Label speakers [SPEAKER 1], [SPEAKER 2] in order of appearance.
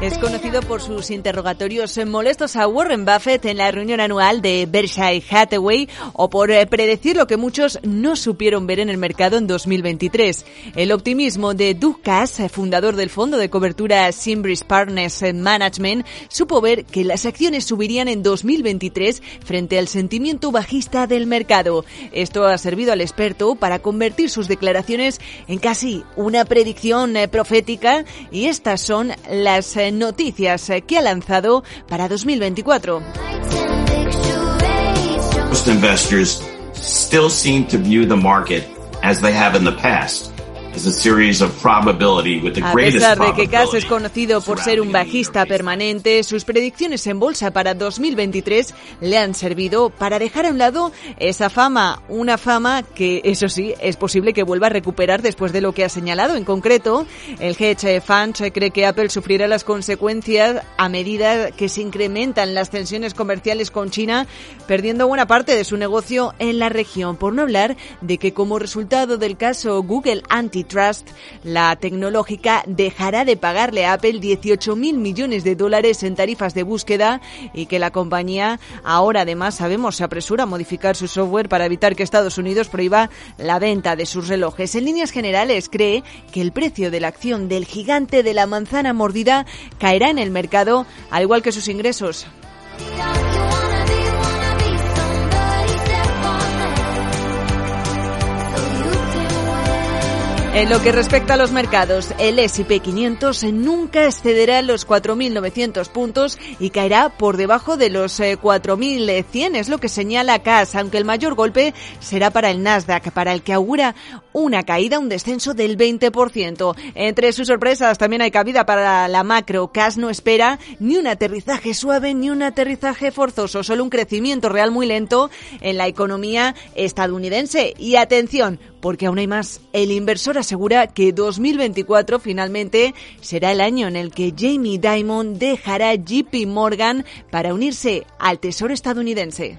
[SPEAKER 1] Es conocido por sus interrogatorios molestos a Warren Buffett en la reunión anual de Berkshire Hathaway o por eh, predecir lo que muchos no supieron ver en el mercado en 2023. El optimismo de Doug fundador del fondo de cobertura Simbris Partners Management, supo ver que las acciones subirían en 2023 frente al sentimiento bajista del mercado. Esto ha servido al experto para convertir sus declaraciones en casi una predicción eh, profética y estas son las eh, noticias que ha lanzado para 2024.
[SPEAKER 2] Most investors still seem to view the market as they have in the past.
[SPEAKER 1] A pesar de que Cass es conocido por ser un bajista permanente, sus predicciones en bolsa para 2023 le han servido para dejar a un lado esa fama, una fama que, eso sí, es posible que vuelva a recuperar después de lo que ha señalado. En concreto, el hedge fund cree que Apple sufrirá las consecuencias a medida que se incrementan las tensiones comerciales con China, perdiendo buena parte de su negocio en la región. Por no hablar de que como resultado del caso Google Anti Trust, la tecnológica dejará de pagarle a Apple 18 mil millones de dólares en tarifas de búsqueda y que la compañía ahora además sabemos se apresura a modificar su software para evitar que Estados Unidos prohíba la venta de sus relojes. En líneas generales cree que el precio de la acción del gigante de la manzana mordida caerá en el mercado al igual que sus ingresos. En lo que respecta a los mercados, el S&P 500 nunca excederá los 4.900 puntos y caerá por debajo de los 4.100, es lo que señala CAS, aunque el mayor golpe será para el Nasdaq, para el que augura una caída, un descenso del 20%. Entre sus sorpresas también hay cabida para la macro. CAS no espera ni un aterrizaje suave ni un aterrizaje forzoso, solo un crecimiento real muy lento en la economía estadounidense. Y atención, porque aún hay más. El inversor asegura que 2024 finalmente será el año en el que Jamie Dimon dejará JP Morgan para unirse al Tesoro estadounidense.